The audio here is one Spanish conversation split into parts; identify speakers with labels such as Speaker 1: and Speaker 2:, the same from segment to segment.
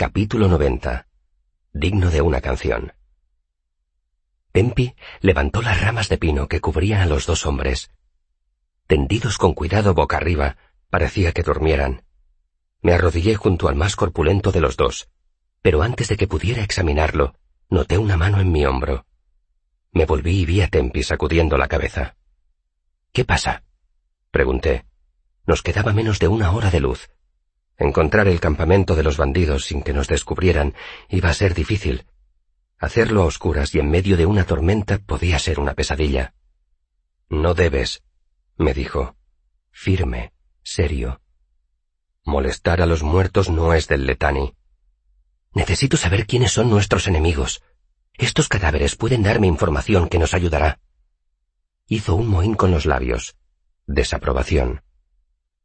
Speaker 1: Capítulo 90. Digno de una canción. Tempi levantó las ramas de pino que cubrían a los dos hombres. Tendidos con cuidado boca arriba, parecía que durmieran. Me arrodillé junto al más corpulento de los dos, pero antes de que pudiera examinarlo, noté una mano en mi hombro. Me volví y vi a Tempi sacudiendo la cabeza. ¿Qué pasa? pregunté. Nos quedaba menos de una hora de luz. Encontrar el campamento de los bandidos sin que nos descubrieran iba a ser difícil. Hacerlo a oscuras y en medio de una tormenta podía ser una pesadilla. No debes, me dijo, firme, serio. Molestar a los muertos no es del letani. Necesito saber quiénes son nuestros enemigos. Estos cadáveres pueden darme información que nos ayudará. Hizo un mohín con los labios. Desaprobación.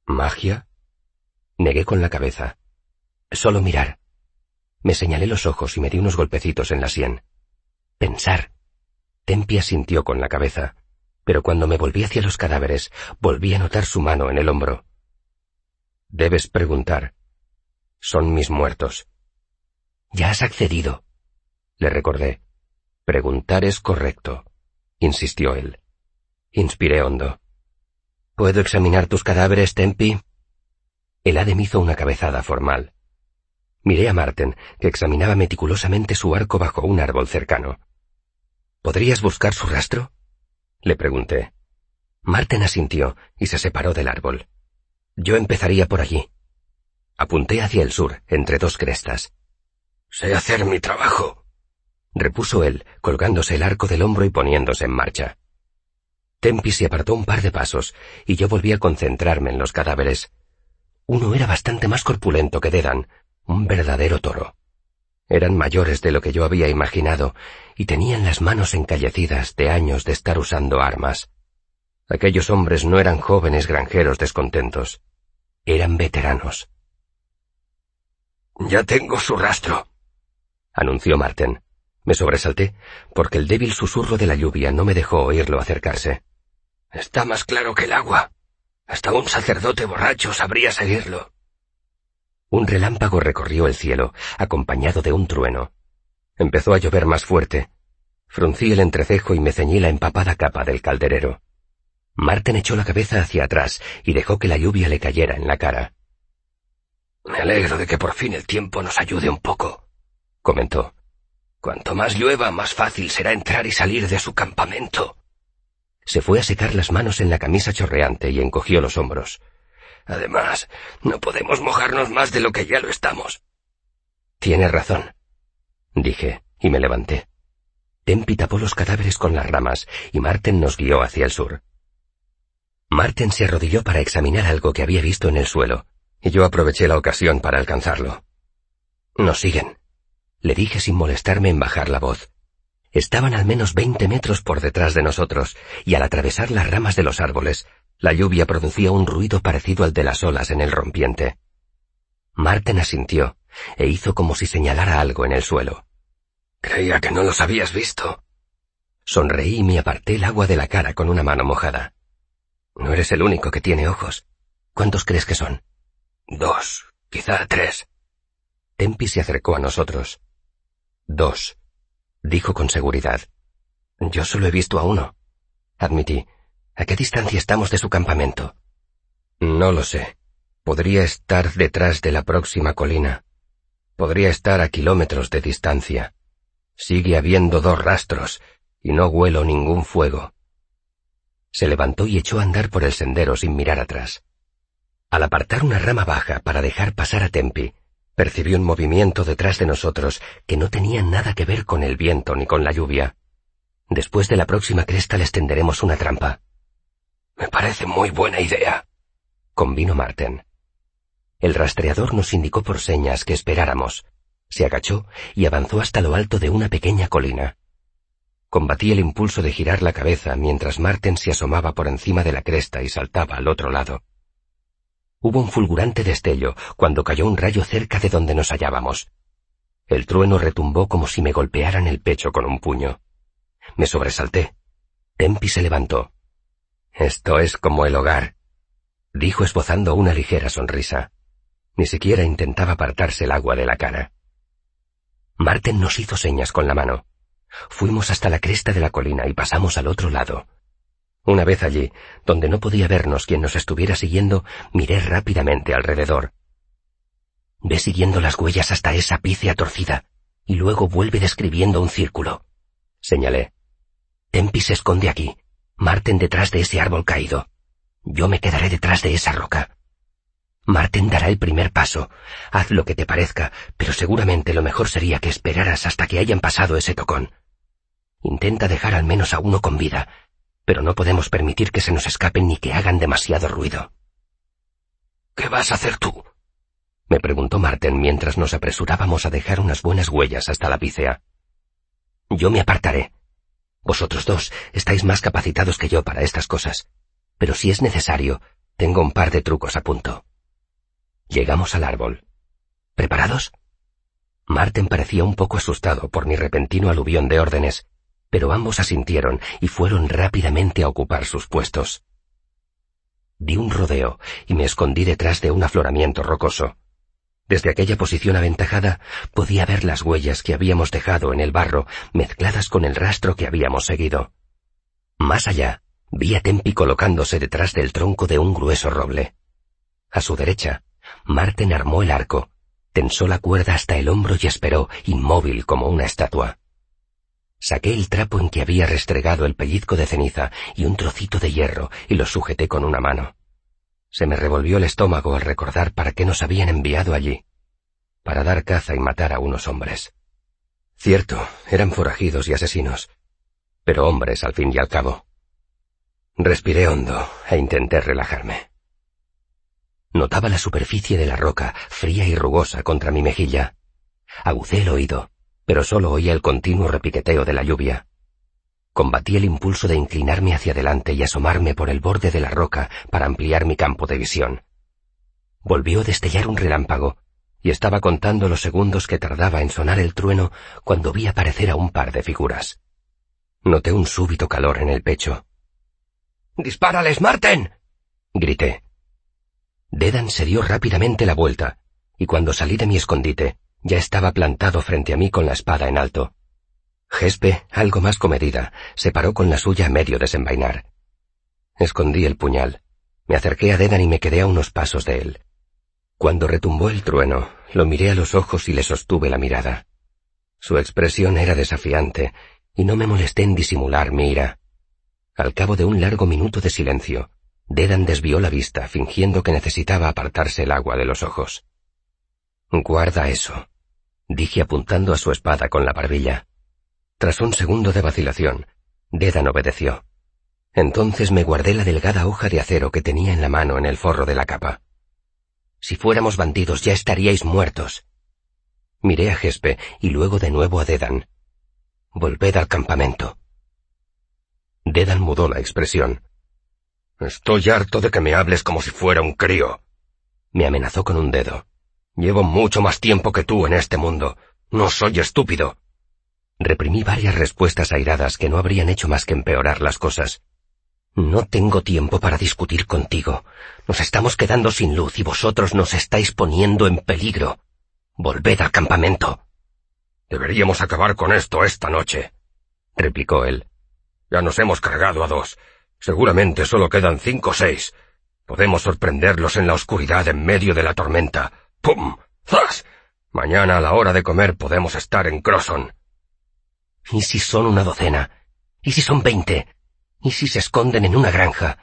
Speaker 1: ¿Magia? Negué con la cabeza. Solo mirar. Me señalé los ojos y me di unos golpecitos en la sien. Pensar. Tempia sintió con la cabeza, pero cuando me volví hacia los cadáveres, volví a notar su mano en el hombro. Debes preguntar. Son mis muertos. Ya has accedido. Le recordé. Preguntar es correcto, insistió él. Inspiré hondo. ¿Puedo examinar tus cadáveres, Tempi? El Adem hizo una cabezada formal. Miré a Marten, que examinaba meticulosamente su arco bajo un árbol cercano. ¿Podrías buscar su rastro? Le pregunté. Marten asintió y se separó del árbol. Yo empezaría por allí. Apunté hacia el sur, entre dos crestas.
Speaker 2: Sé hacer mi trabajo,
Speaker 1: repuso él, colgándose el arco del hombro y poniéndose en marcha. Tempi se apartó un par de pasos, y yo volví a concentrarme en los cadáveres. Uno era bastante más corpulento que Dedan, un verdadero toro. Eran mayores de lo que yo había imaginado y tenían las manos encallecidas de años de estar usando armas. Aquellos hombres no eran jóvenes granjeros descontentos. Eran veteranos.
Speaker 2: Ya tengo su rastro,
Speaker 1: anunció Marten. Me sobresalté, porque el débil susurro de la lluvia no me dejó oírlo acercarse.
Speaker 2: Está más claro que el agua. Hasta un sacerdote borracho sabría seguirlo.
Speaker 1: Un relámpago recorrió el cielo, acompañado de un trueno. Empezó a llover más fuerte. Fruncí el entrecejo y me ceñí la empapada capa del calderero. Marten echó la cabeza hacia atrás y dejó que la lluvia le cayera en la cara.
Speaker 2: Me alegro de que por fin el tiempo nos ayude un poco, comentó. Cuanto más llueva, más fácil será entrar y salir de su campamento.
Speaker 1: Se fue a secar las manos en la camisa chorreante y encogió los hombros.
Speaker 2: Además, no podemos mojarnos más de lo que ya lo estamos.
Speaker 1: Tiene razón, dije, y me levanté. Tempi tapó los cadáveres con las ramas, y Marten nos guió hacia el sur. Marten se arrodilló para examinar algo que había visto en el suelo, y yo aproveché la ocasión para alcanzarlo. Nos siguen, le dije sin molestarme en bajar la voz. Estaban al menos veinte metros por detrás de nosotros, y al atravesar las ramas de los árboles, la lluvia producía un ruido parecido al de las olas en el rompiente. Marten asintió, e hizo como si señalara algo en el suelo.
Speaker 2: Creía que no los habías visto.
Speaker 1: Sonreí y me aparté el agua de la cara con una mano mojada. No eres el único que tiene ojos. ¿Cuántos crees que son?
Speaker 2: Dos, quizá tres.
Speaker 1: Tempi se acercó a nosotros. Dos, dijo con seguridad. Yo solo he visto a uno. Admití. ¿A qué distancia estamos de su campamento? No lo sé. Podría estar detrás de la próxima colina. Podría estar a kilómetros de distancia. Sigue habiendo dos rastros, y no huelo ningún fuego. Se levantó y echó a andar por el sendero sin mirar atrás. Al apartar una rama baja para dejar pasar a Tempi, Percibió un movimiento detrás de nosotros que no tenía nada que ver con el viento ni con la lluvia. Después de la próxima cresta les tenderemos una trampa.
Speaker 2: Me parece muy buena idea,
Speaker 1: convino Marten. El rastreador nos indicó por señas que esperáramos. Se agachó y avanzó hasta lo alto de una pequeña colina. Combatí el impulso de girar la cabeza mientras Marten se asomaba por encima de la cresta y saltaba al otro lado. Hubo un fulgurante destello cuando cayó un rayo cerca de donde nos hallábamos. El trueno retumbó como si me golpearan el pecho con un puño. Me sobresalté. Tempi se levantó. Esto es como el hogar, dijo esbozando una ligera sonrisa. Ni siquiera intentaba apartarse el agua de la cara. Marten nos hizo señas con la mano. Fuimos hasta la cresta de la colina y pasamos al otro lado. Una vez allí, donde no podía vernos quien nos estuviera siguiendo, miré rápidamente alrededor. Ve siguiendo las huellas hasta esa pícea torcida, y luego vuelve describiendo un círculo. Señalé. Tempi se esconde aquí, Marten detrás de ese árbol caído. Yo me quedaré detrás de esa roca. Marten dará el primer paso. Haz lo que te parezca, pero seguramente lo mejor sería que esperaras hasta que hayan pasado ese tocón. Intenta dejar al menos a uno con vida, pero no podemos permitir que se nos escapen ni que hagan demasiado ruido.
Speaker 2: ¿Qué vas a hacer tú?
Speaker 1: me preguntó Marten mientras nos apresurábamos a dejar unas buenas huellas hasta la pícea. Yo me apartaré. Vosotros dos estáis más capacitados que yo para estas cosas, pero si es necesario, tengo un par de trucos a punto. Llegamos al árbol. ¿Preparados? Marten parecía un poco asustado por mi repentino aluvión de órdenes, pero ambos asintieron y fueron rápidamente a ocupar sus puestos. Di un rodeo y me escondí detrás de un afloramiento rocoso. Desde aquella posición aventajada podía ver las huellas que habíamos dejado en el barro mezcladas con el rastro que habíamos seguido. Más allá, vi a Tempi colocándose detrás del tronco de un grueso roble. A su derecha, Marten armó el arco, tensó la cuerda hasta el hombro y esperó, inmóvil como una estatua. Saqué el trapo en que había restregado el pellizco de ceniza y un trocito de hierro y lo sujeté con una mano. Se me revolvió el estómago al recordar para qué nos habían enviado allí. Para dar caza y matar a unos hombres. Cierto, eran forajidos y asesinos, pero hombres al fin y al cabo. Respiré hondo e intenté relajarme. Notaba la superficie de la roca, fría y rugosa, contra mi mejilla. Agucé el oído, pero solo oía el continuo repiqueteo de la lluvia. Combatí el impulso de inclinarme hacia adelante y asomarme por el borde de la roca para ampliar mi campo de visión. Volvió a destellar un relámpago, y estaba contando los segundos que tardaba en sonar el trueno cuando vi aparecer a un par de figuras. Noté un súbito calor en el pecho. ¡Dispárales, Marten! grité. Dedan se dio rápidamente la vuelta, y cuando salí de mi escondite, ya estaba plantado frente a mí con la espada en alto. Gespe, algo más comedida, se paró con la suya a medio desenvainar. Escondí el puñal. Me acerqué a Dedan y me quedé a unos pasos de él. Cuando retumbó el trueno, lo miré a los ojos y le sostuve la mirada. Su expresión era desafiante, y no me molesté en disimular mi ira. Al cabo de un largo minuto de silencio, Dedan desvió la vista, fingiendo que necesitaba apartarse el agua de los ojos. Guarda eso, dije apuntando a su espada con la barbilla. Tras un segundo de vacilación, Dedan obedeció. Entonces me guardé la delgada hoja de acero que tenía en la mano en el forro de la capa. Si fuéramos bandidos ya estaríais muertos. Miré a Gespe y luego de nuevo a Dedan. Volved al campamento. Dedan mudó la expresión.
Speaker 2: Estoy harto de que me hables como si fuera un crío.
Speaker 1: Me amenazó con un dedo.
Speaker 2: Llevo mucho más tiempo que tú en este mundo. No soy estúpido.
Speaker 1: Reprimí varias respuestas airadas que no habrían hecho más que empeorar las cosas. No tengo tiempo para discutir contigo. Nos estamos quedando sin luz y vosotros nos estáis poniendo en peligro. Volved al campamento.
Speaker 2: Deberíamos acabar con esto esta noche, replicó él. Ya nos hemos cargado a dos. Seguramente solo quedan cinco o seis. Podemos sorprenderlos en la oscuridad en medio de la tormenta. ¡Pum! ¡Zas! Mañana a la hora de comer podemos estar en Crosson.
Speaker 1: ¿Y si son una docena? ¿Y si son veinte? ¿Y si se esconden en una granja?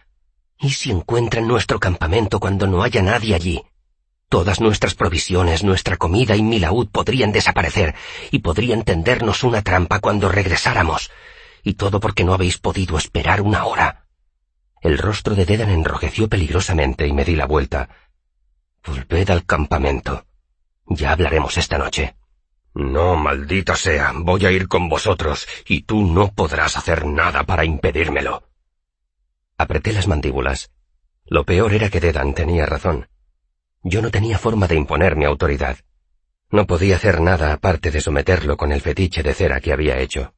Speaker 1: ¿Y si encuentran nuestro campamento cuando no haya nadie allí? Todas nuestras provisiones, nuestra comida y mi laúd podrían desaparecer y podrían tendernos una trampa cuando regresáramos. Y todo porque no habéis podido esperar una hora. El rostro de Dedan enrojeció peligrosamente y me di la vuelta. Volved al campamento. Ya hablaremos esta noche.
Speaker 2: No, maldita sea, voy a ir con vosotros, y tú no podrás hacer nada para impedírmelo.
Speaker 1: Apreté las mandíbulas. Lo peor era que Dedan tenía razón. Yo no tenía forma de imponer mi autoridad. No podía hacer nada aparte de someterlo con el fetiche de cera que había hecho.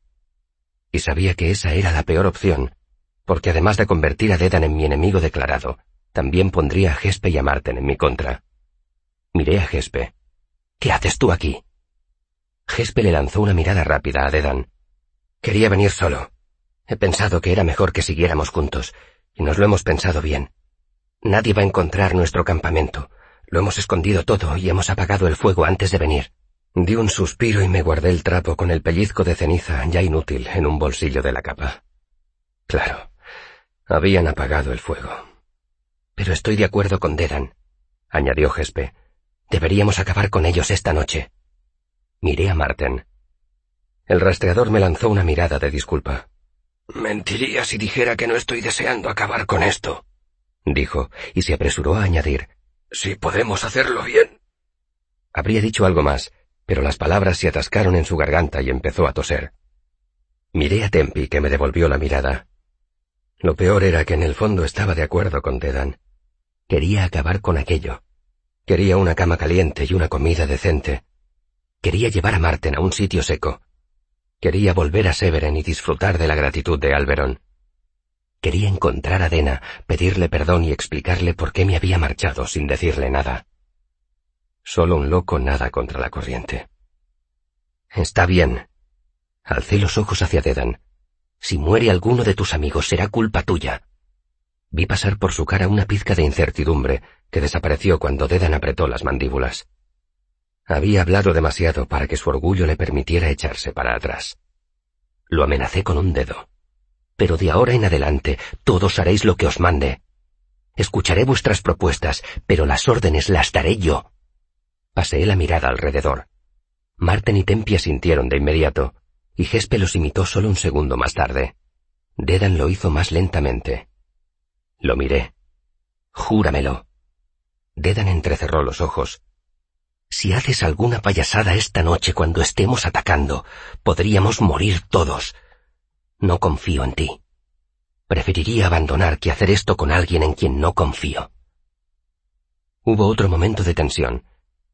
Speaker 1: Y sabía que esa era la peor opción, porque además de convertir a Dedan en mi enemigo declarado, también pondría a Gespe y a Marten en mi contra. Miré a Gespe. ¿Qué haces tú aquí? Gespe le lanzó una mirada rápida a Dedan. Quería venir solo. He pensado que era mejor que siguiéramos juntos, y nos lo hemos pensado bien. Nadie va a encontrar nuestro campamento. Lo hemos escondido todo y hemos apagado el fuego antes de venir. Di un suspiro y me guardé el trapo con el pellizco de ceniza ya inútil en un bolsillo de la capa. Claro, habían apagado el fuego. Pero estoy de acuerdo con Dedan, añadió Gespe. Deberíamos acabar con ellos esta noche. Miré a Marten. El rastreador me lanzó una mirada de disculpa.
Speaker 2: Mentiría si dijera que no estoy deseando acabar con esto,
Speaker 1: dijo, y se apresuró a añadir.
Speaker 2: Si podemos hacerlo bien.
Speaker 1: Habría dicho algo más, pero las palabras se atascaron en su garganta y empezó a toser. Miré a Tempi, que me devolvió la mirada. Lo peor era que en el fondo estaba de acuerdo con Dedan. Quería acabar con aquello. Quería una cama caliente y una comida decente. Quería llevar a Marten a un sitio seco. Quería volver a Severen y disfrutar de la gratitud de Alberon. Quería encontrar a Dena, pedirle perdón y explicarle por qué me había marchado sin decirle nada. Solo un loco nada contra la corriente. Está bien. Alcé los ojos hacia Dedan. Si muere alguno de tus amigos será culpa tuya. Vi pasar por su cara una pizca de incertidumbre que desapareció cuando Dedan apretó las mandíbulas. Había hablado demasiado para que su orgullo le permitiera echarse para atrás. Lo amenacé con un dedo. Pero de ahora en adelante todos haréis lo que os mande. Escucharé vuestras propuestas, pero las órdenes las daré yo. Paseé la mirada alrededor. Marten y Tempia sintieron de inmediato, y Gespe los imitó solo un segundo más tarde. Dedan lo hizo más lentamente. Lo miré. Júramelo. Dedan entrecerró los ojos. Si haces alguna payasada esta noche cuando estemos atacando, podríamos morir todos. No confío en ti. Preferiría abandonar que hacer esto con alguien en quien no confío. Hubo otro momento de tensión,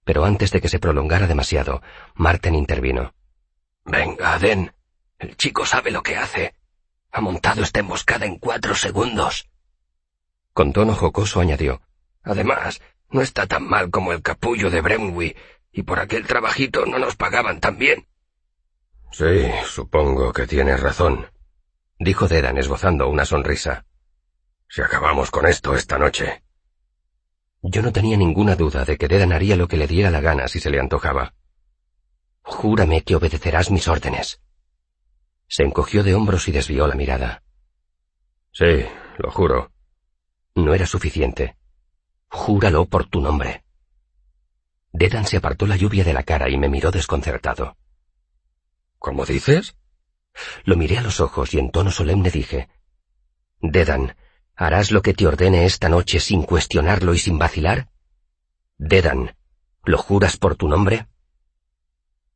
Speaker 1: pero antes de que se prolongara demasiado, Marten intervino.
Speaker 2: Venga, Den. El chico sabe lo que hace. Ha montado esta emboscada en cuatro segundos.
Speaker 1: Con tono jocoso añadió.
Speaker 2: Además, no está tan mal como el capullo de Brenwy, y por aquel trabajito no nos pagaban tan bien.
Speaker 3: Sí, supongo que tienes razón, dijo Dedan esbozando una sonrisa. Si acabamos con esto esta noche.
Speaker 1: Yo no tenía ninguna duda de que Dedan haría lo que le diera la gana si se le antojaba. Júrame que obedecerás mis órdenes. Se encogió de hombros y desvió la mirada.
Speaker 3: Sí, lo juro.
Speaker 1: No era suficiente. Júralo por tu nombre. Dedan se apartó la lluvia de la cara y me miró desconcertado.
Speaker 3: ¿Cómo dices?
Speaker 1: Lo miré a los ojos y en tono solemne dije, Dedan, ¿Harás lo que te ordene esta noche sin cuestionarlo y sin vacilar? Dedan, ¿lo juras por tu nombre?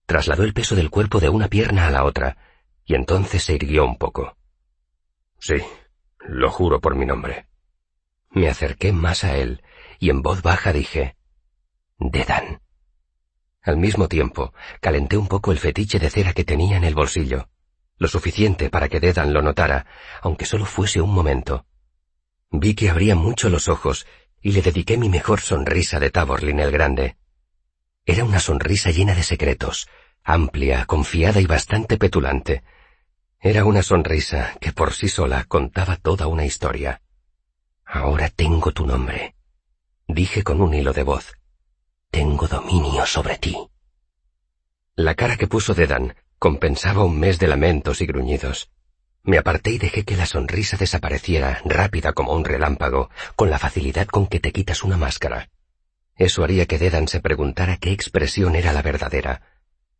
Speaker 1: Trasladó el peso del cuerpo de una pierna a la otra, y entonces se irguió un poco.
Speaker 3: Sí, lo juro por mi nombre.
Speaker 1: Me acerqué más a él, y en voz baja dije, Dedan. Al mismo tiempo, calenté un poco el fetiche de cera que tenía en el bolsillo, lo suficiente para que Dedan lo notara, aunque solo fuese un momento. Vi que abría mucho los ojos y le dediqué mi mejor sonrisa de Taborlin el Grande. Era una sonrisa llena de secretos, amplia, confiada y bastante petulante. Era una sonrisa que por sí sola contaba toda una historia. Ahora tengo tu nombre, dije con un hilo de voz. Tengo dominio sobre ti. La cara que puso Dedan compensaba un mes de lamentos y gruñidos. Me aparté y dejé que la sonrisa desapareciera, rápida como un relámpago, con la facilidad con que te quitas una máscara. Eso haría que Dedan se preguntara qué expresión era la verdadera,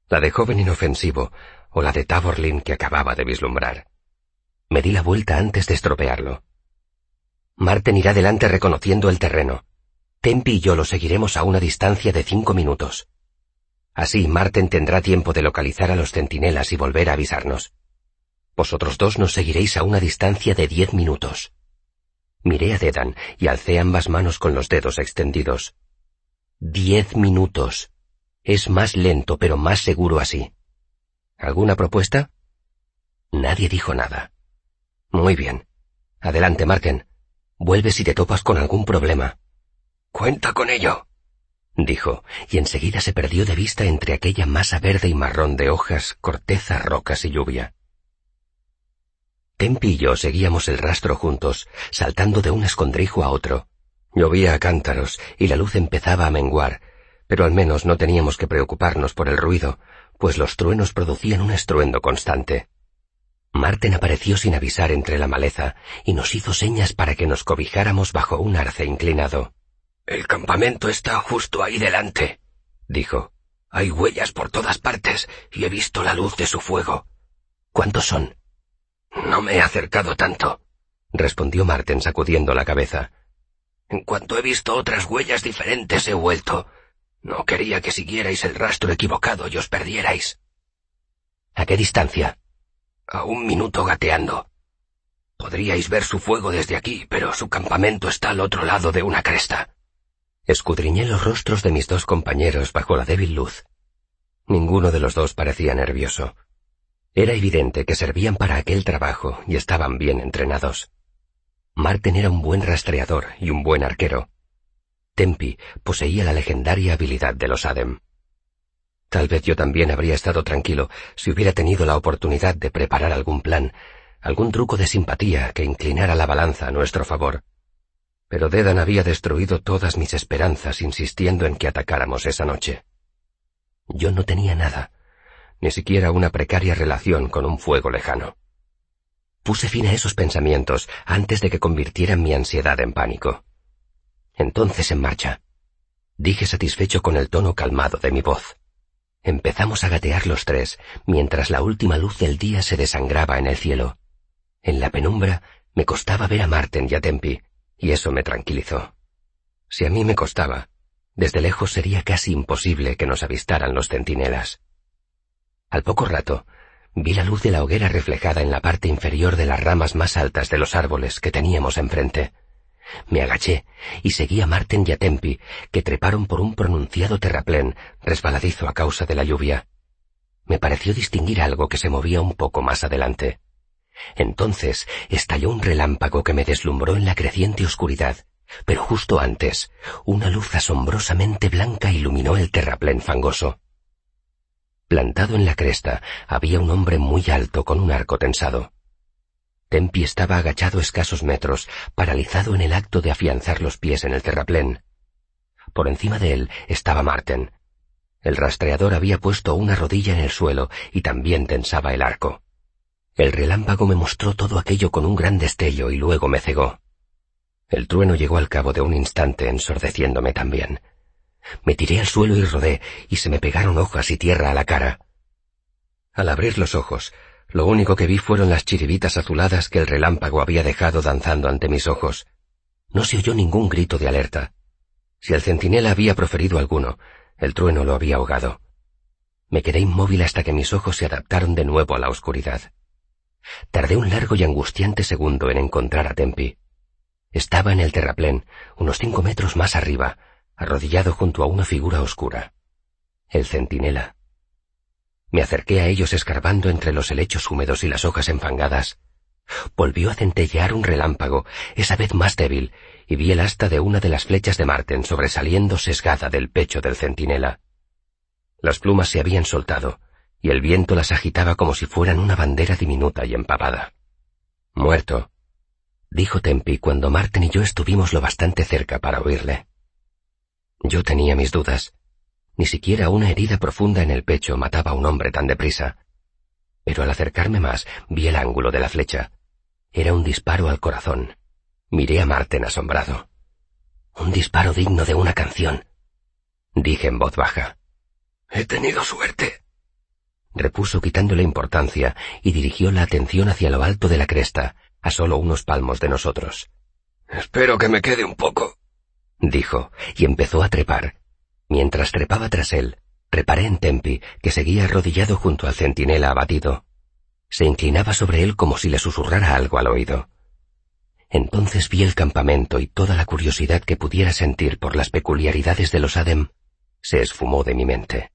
Speaker 1: la de joven inofensivo o la de Taborlin que acababa de vislumbrar. Me di la vuelta antes de estropearlo. Marten irá delante reconociendo el terreno. Tempi y yo lo seguiremos a una distancia de cinco minutos. Así Marten tendrá tiempo de localizar a los centinelas y volver a avisarnos. Vosotros dos nos seguiréis a una distancia de diez minutos. Miré a Dedan y alcé ambas manos con los dedos extendidos. Diez minutos. Es más lento, pero más seguro así. ¿Alguna propuesta? Nadie dijo nada. Muy bien. Adelante, Marken. Vuelve si te topas con algún problema.
Speaker 2: Cuenta con ello.
Speaker 1: dijo, y enseguida se perdió de vista entre aquella masa verde y marrón de hojas, corteza, rocas y lluvia. Tempi y yo seguíamos el rastro juntos, saltando de un escondrijo a otro. Llovía a cántaros y la luz empezaba a menguar, pero al menos no teníamos que preocuparnos por el ruido, pues los truenos producían un estruendo constante. Marten apareció sin avisar entre la maleza y nos hizo señas para que nos cobijáramos bajo un arce inclinado.
Speaker 2: El campamento está justo ahí delante, dijo. Hay huellas por todas partes y he visto la luz de su fuego.
Speaker 1: ¿Cuántos son?
Speaker 2: No me he acercado tanto, respondió Marten sacudiendo la cabeza. En cuanto he visto otras huellas diferentes he vuelto. No quería que siguierais el rastro equivocado y os perdierais.
Speaker 1: ¿A qué distancia?
Speaker 2: A un minuto gateando. Podríais ver su fuego desde aquí, pero su campamento está al otro lado de una cresta.
Speaker 1: Escudriñé los rostros de mis dos compañeros bajo la débil luz. Ninguno de los dos parecía nervioso. Era evidente que servían para aquel trabajo y estaban bien entrenados. Marten era un buen rastreador y un buen arquero. Tempi poseía la legendaria habilidad de los Adem. Tal vez yo también habría estado tranquilo si hubiera tenido la oportunidad de preparar algún plan, algún truco de simpatía que inclinara la balanza a nuestro favor. Pero Dedan había destruido todas mis esperanzas insistiendo en que atacáramos esa noche. Yo no tenía nada, ni siquiera una precaria relación con un fuego lejano. Puse fin a esos pensamientos antes de que convirtieran mi ansiedad en pánico. Entonces en marcha. Dije satisfecho con el tono calmado de mi voz. Empezamos a gatear los tres, mientras la última luz del día se desangraba en el cielo. En la penumbra me costaba ver a Marten y a Tempi, y eso me tranquilizó. Si a mí me costaba, desde lejos sería casi imposible que nos avistaran los centinelas. Al poco rato, vi la luz de la hoguera reflejada en la parte inferior de las ramas más altas de los árboles que teníamos enfrente. Me agaché y seguí a Marten y a Tempi, que treparon por un pronunciado terraplén, resbaladizo a causa de la lluvia. Me pareció distinguir algo que se movía un poco más adelante. Entonces estalló un relámpago que me deslumbró en la creciente oscuridad, pero justo antes, una luz asombrosamente blanca iluminó el terraplén fangoso. Plantado en la cresta había un hombre muy alto con un arco tensado. Tempi estaba agachado escasos metros, paralizado en el acto de afianzar los pies en el terraplén. Por encima de él estaba Marten. El rastreador había puesto una rodilla en el suelo y también tensaba el arco. El relámpago me mostró todo aquello con un gran destello y luego me cegó. El trueno llegó al cabo de un instante ensordeciéndome también. Me tiré al suelo y rodé, y se me pegaron hojas y tierra a la cara. Al abrir los ojos, lo único que vi fueron las chiribitas azuladas que el relámpago había dejado danzando ante mis ojos. No se oyó ningún grito de alerta. Si el centinela había proferido alguno, el trueno lo había ahogado. Me quedé inmóvil hasta que mis ojos se adaptaron de nuevo a la oscuridad. Tardé un largo y angustiante segundo en encontrar a Tempi. Estaba en el terraplén, unos cinco metros más arriba, arrodillado junto a una figura oscura. El centinela. Me acerqué a ellos escarbando entre los helechos húmedos y las hojas enfangadas. Volvió a centellear un relámpago, esa vez más débil, y vi el asta de una de las flechas de Marten sobresaliendo sesgada del pecho del centinela. Las plumas se habían soltado, y el viento las agitaba como si fueran una bandera diminuta y empapada. Muerto, dijo Tempi cuando Marten y yo estuvimos lo bastante cerca para oírle. Yo tenía mis dudas. Ni siquiera una herida profunda en el pecho mataba a un hombre tan deprisa. Pero al acercarme más vi el ángulo de la flecha. Era un disparo al corazón. Miré a Marten asombrado. Un disparo digno de una canción. Dije en voz baja.
Speaker 2: He tenido suerte.
Speaker 1: Repuso quitándole importancia y dirigió la atención hacia lo alto de la cresta, a solo unos palmos de nosotros.
Speaker 2: Espero que me quede un poco
Speaker 1: dijo, y empezó a trepar. Mientras trepaba tras él, reparé en Tempi, que seguía arrodillado junto al centinela abatido. Se inclinaba sobre él como si le susurrara algo al oído. Entonces vi el campamento y toda la curiosidad que pudiera sentir por las peculiaridades de los Adem se esfumó de mi mente.